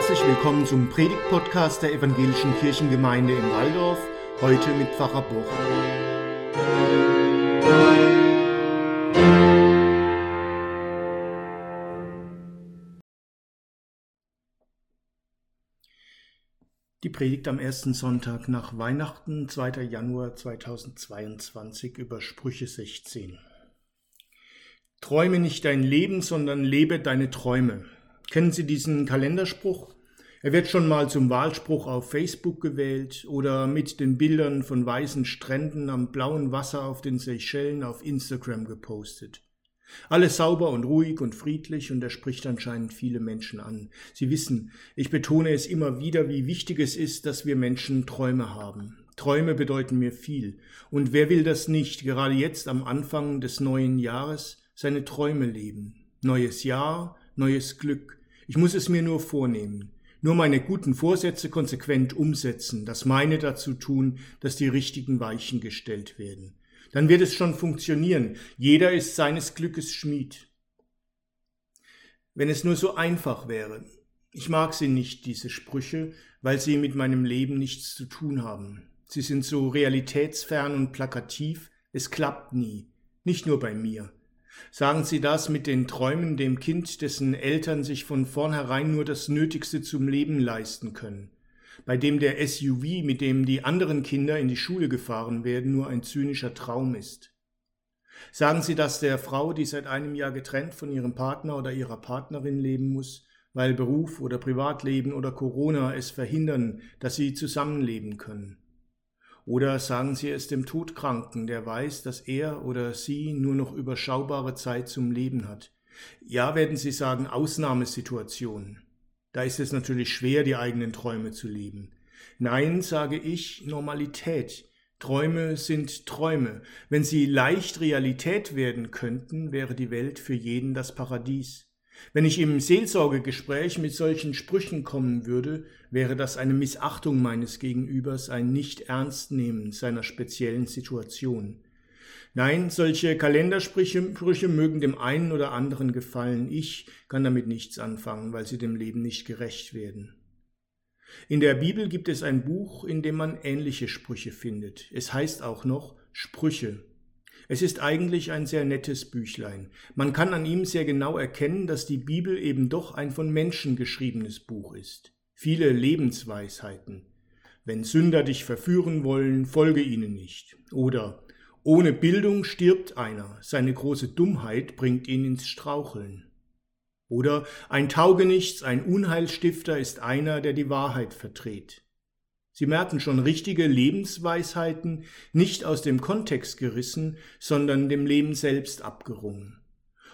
Herzlich willkommen zum Predigt-Podcast der Evangelischen Kirchengemeinde in Waldorf, heute mit Pfarrer Boch. Die Predigt am ersten Sonntag nach Weihnachten, 2. Januar 2022 über Sprüche 16. Träume nicht dein Leben, sondern lebe deine Träume. Kennen Sie diesen Kalenderspruch? Er wird schon mal zum Wahlspruch auf Facebook gewählt oder mit den Bildern von weißen Stränden am blauen Wasser auf den Seychellen auf Instagram gepostet. Alles sauber und ruhig und friedlich und er spricht anscheinend viele Menschen an. Sie wissen, ich betone es immer wieder, wie wichtig es ist, dass wir Menschen Träume haben. Träume bedeuten mir viel. Und wer will das nicht, gerade jetzt am Anfang des neuen Jahres, seine Träume leben? Neues Jahr, neues Glück, ich muss es mir nur vornehmen, nur meine guten Vorsätze konsequent umsetzen, das meine dazu tun, dass die richtigen Weichen gestellt werden. Dann wird es schon funktionieren. Jeder ist seines Glückes Schmied. Wenn es nur so einfach wäre. Ich mag sie nicht, diese Sprüche, weil sie mit meinem Leben nichts zu tun haben. Sie sind so realitätsfern und plakativ, es klappt nie, nicht nur bei mir. Sagen Sie das mit den Träumen dem Kind, dessen Eltern sich von vornherein nur das Nötigste zum Leben leisten können, bei dem der SUV, mit dem die anderen Kinder in die Schule gefahren werden, nur ein zynischer Traum ist. Sagen Sie das der Frau, die seit einem Jahr getrennt von ihrem Partner oder ihrer Partnerin leben muss, weil Beruf oder Privatleben oder Corona es verhindern, dass sie zusammenleben können. Oder sagen Sie es dem Todkranken, der weiß, dass er oder sie nur noch überschaubare Zeit zum Leben hat. Ja, werden Sie sagen, Ausnahmesituation. Da ist es natürlich schwer, die eigenen Träume zu leben. Nein, sage ich, Normalität. Träume sind Träume. Wenn sie leicht Realität werden könnten, wäre die Welt für jeden das Paradies. Wenn ich im Seelsorgegespräch mit solchen Sprüchen kommen würde, wäre das eine Missachtung meines Gegenübers, ein Nicht-Ernstnehmen seiner speziellen Situation. Nein, solche Kalendersprüche mögen dem einen oder anderen gefallen. Ich kann damit nichts anfangen, weil sie dem Leben nicht gerecht werden. In der Bibel gibt es ein Buch, in dem man ähnliche Sprüche findet. Es heißt auch noch Sprüche. Es ist eigentlich ein sehr nettes Büchlein. Man kann an ihm sehr genau erkennen, dass die Bibel eben doch ein von Menschen geschriebenes Buch ist. Viele Lebensweisheiten. Wenn Sünder dich verführen wollen, folge ihnen nicht. Oder ohne Bildung stirbt einer, seine große Dummheit bringt ihn ins Straucheln. Oder ein Taugenichts, ein Unheilstifter ist einer, der die Wahrheit verdreht. Sie merken schon richtige Lebensweisheiten, nicht aus dem Kontext gerissen, sondern dem Leben selbst abgerungen.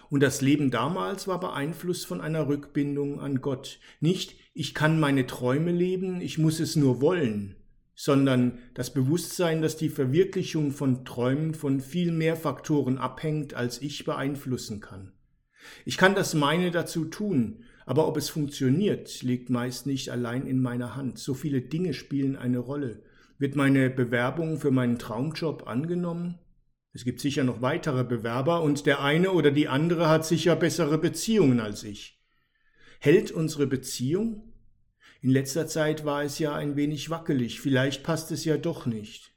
Und das Leben damals war beeinflusst von einer Rückbindung an Gott. Nicht, ich kann meine Träume leben, ich muss es nur wollen, sondern das Bewusstsein, dass die Verwirklichung von Träumen von viel mehr Faktoren abhängt, als ich beeinflussen kann. Ich kann das meine dazu tun, aber ob es funktioniert, liegt meist nicht allein in meiner Hand. So viele Dinge spielen eine Rolle. Wird meine Bewerbung für meinen Traumjob angenommen? Es gibt sicher noch weitere Bewerber und der eine oder die andere hat sicher bessere Beziehungen als ich. Hält unsere Beziehung? In letzter Zeit war es ja ein wenig wackelig, vielleicht passt es ja doch nicht.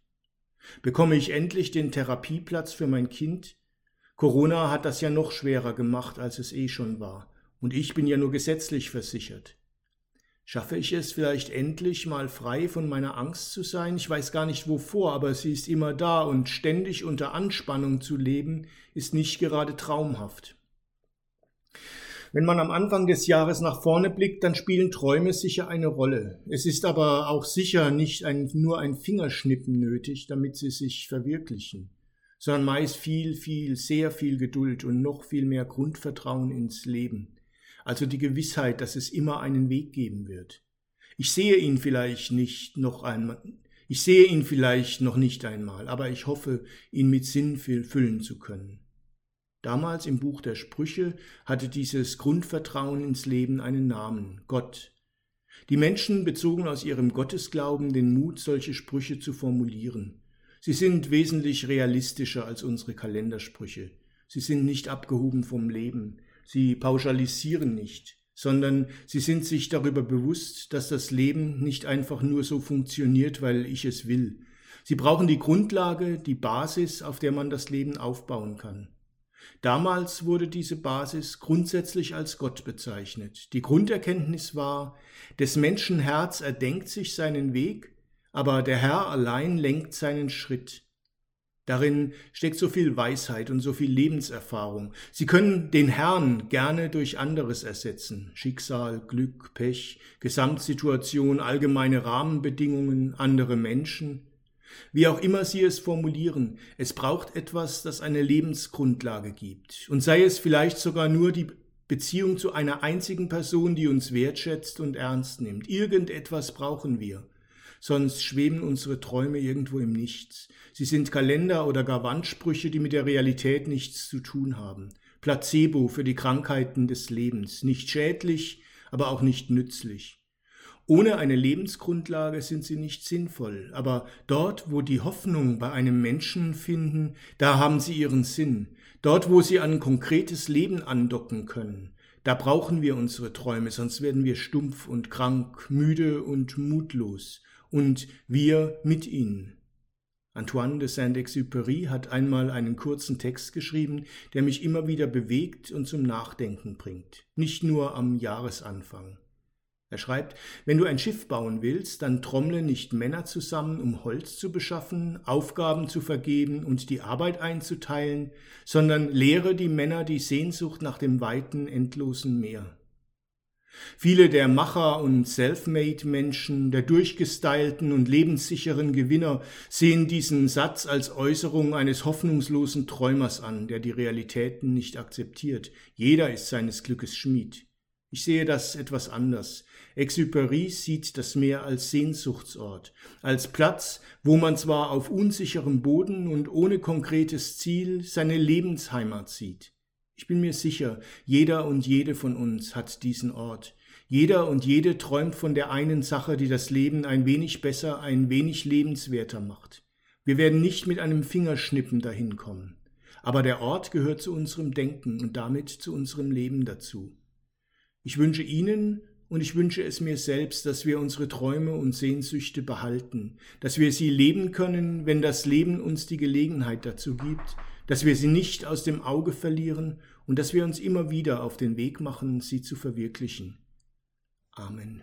Bekomme ich endlich den Therapieplatz für mein Kind? Corona hat das ja noch schwerer gemacht, als es eh schon war. Und ich bin ja nur gesetzlich versichert. Schaffe ich es vielleicht endlich mal frei von meiner Angst zu sein? Ich weiß gar nicht wovor, aber sie ist immer da und ständig unter Anspannung zu leben, ist nicht gerade traumhaft. Wenn man am Anfang des Jahres nach vorne blickt, dann spielen Träume sicher eine Rolle. Es ist aber auch sicher nicht ein, nur ein Fingerschnippen nötig, damit sie sich verwirklichen, sondern meist viel, viel, sehr viel Geduld und noch viel mehr Grundvertrauen ins Leben also die Gewissheit, dass es immer einen Weg geben wird. Ich sehe ihn vielleicht nicht noch einmal, ich sehe ihn vielleicht noch nicht einmal, aber ich hoffe, ihn mit Sinn füllen zu können. Damals im Buch der Sprüche hatte dieses Grundvertrauen ins Leben einen Namen, Gott. Die Menschen bezogen aus ihrem Gottesglauben den Mut, solche Sprüche zu formulieren. Sie sind wesentlich realistischer als unsere Kalendersprüche. Sie sind nicht abgehoben vom Leben. Sie pauschalisieren nicht, sondern sie sind sich darüber bewusst, dass das Leben nicht einfach nur so funktioniert, weil ich es will. Sie brauchen die Grundlage, die Basis, auf der man das Leben aufbauen kann. Damals wurde diese Basis grundsätzlich als Gott bezeichnet. Die Grunderkenntnis war, des Menschen Herz erdenkt sich seinen Weg, aber der Herr allein lenkt seinen Schritt. Darin steckt so viel Weisheit und so viel Lebenserfahrung. Sie können den Herrn gerne durch anderes ersetzen. Schicksal, Glück, Pech, Gesamtsituation, allgemeine Rahmenbedingungen, andere Menschen. Wie auch immer Sie es formulieren, es braucht etwas, das eine Lebensgrundlage gibt. Und sei es vielleicht sogar nur die Beziehung zu einer einzigen Person, die uns wertschätzt und ernst nimmt. Irgendetwas brauchen wir. Sonst schweben unsere Träume irgendwo im Nichts. Sie sind Kalender oder gar Wandsprüche, die mit der Realität nichts zu tun haben. Placebo für die Krankheiten des Lebens. Nicht schädlich, aber auch nicht nützlich. Ohne eine Lebensgrundlage sind sie nicht sinnvoll, aber dort, wo die Hoffnung bei einem Menschen finden, da haben sie ihren Sinn. Dort, wo sie an konkretes Leben andocken können, da brauchen wir unsere Träume, sonst werden wir stumpf und krank, müde und mutlos, und wir mit ihnen. Antoine de Saint-Exupéry hat einmal einen kurzen Text geschrieben, der mich immer wieder bewegt und zum Nachdenken bringt, nicht nur am Jahresanfang. Er schreibt, wenn du ein Schiff bauen willst, dann trommle nicht Männer zusammen, um Holz zu beschaffen, Aufgaben zu vergeben und die Arbeit einzuteilen, sondern lehre die Männer die Sehnsucht nach dem weiten, endlosen Meer. Viele der Macher und Selfmade-Menschen, der durchgestylten und lebenssicheren Gewinner sehen diesen Satz als Äußerung eines hoffnungslosen Träumers an, der die Realitäten nicht akzeptiert. Jeder ist seines Glückes Schmied. Ich sehe das etwas anders. Exupéry sieht das Meer als Sehnsuchtsort, als Platz, wo man zwar auf unsicherem Boden und ohne konkretes Ziel seine Lebensheimat sieht. Ich bin mir sicher, jeder und jede von uns hat diesen Ort. Jeder und jede träumt von der einen Sache, die das Leben ein wenig besser, ein wenig lebenswerter macht. Wir werden nicht mit einem Fingerschnippen dahin kommen. Aber der Ort gehört zu unserem Denken und damit zu unserem Leben dazu. Ich wünsche Ihnen und ich wünsche es mir selbst, dass wir unsere Träume und Sehnsüchte behalten, dass wir sie leben können, wenn das Leben uns die Gelegenheit dazu gibt, dass wir sie nicht aus dem Auge verlieren und dass wir uns immer wieder auf den Weg machen, sie zu verwirklichen. Amen.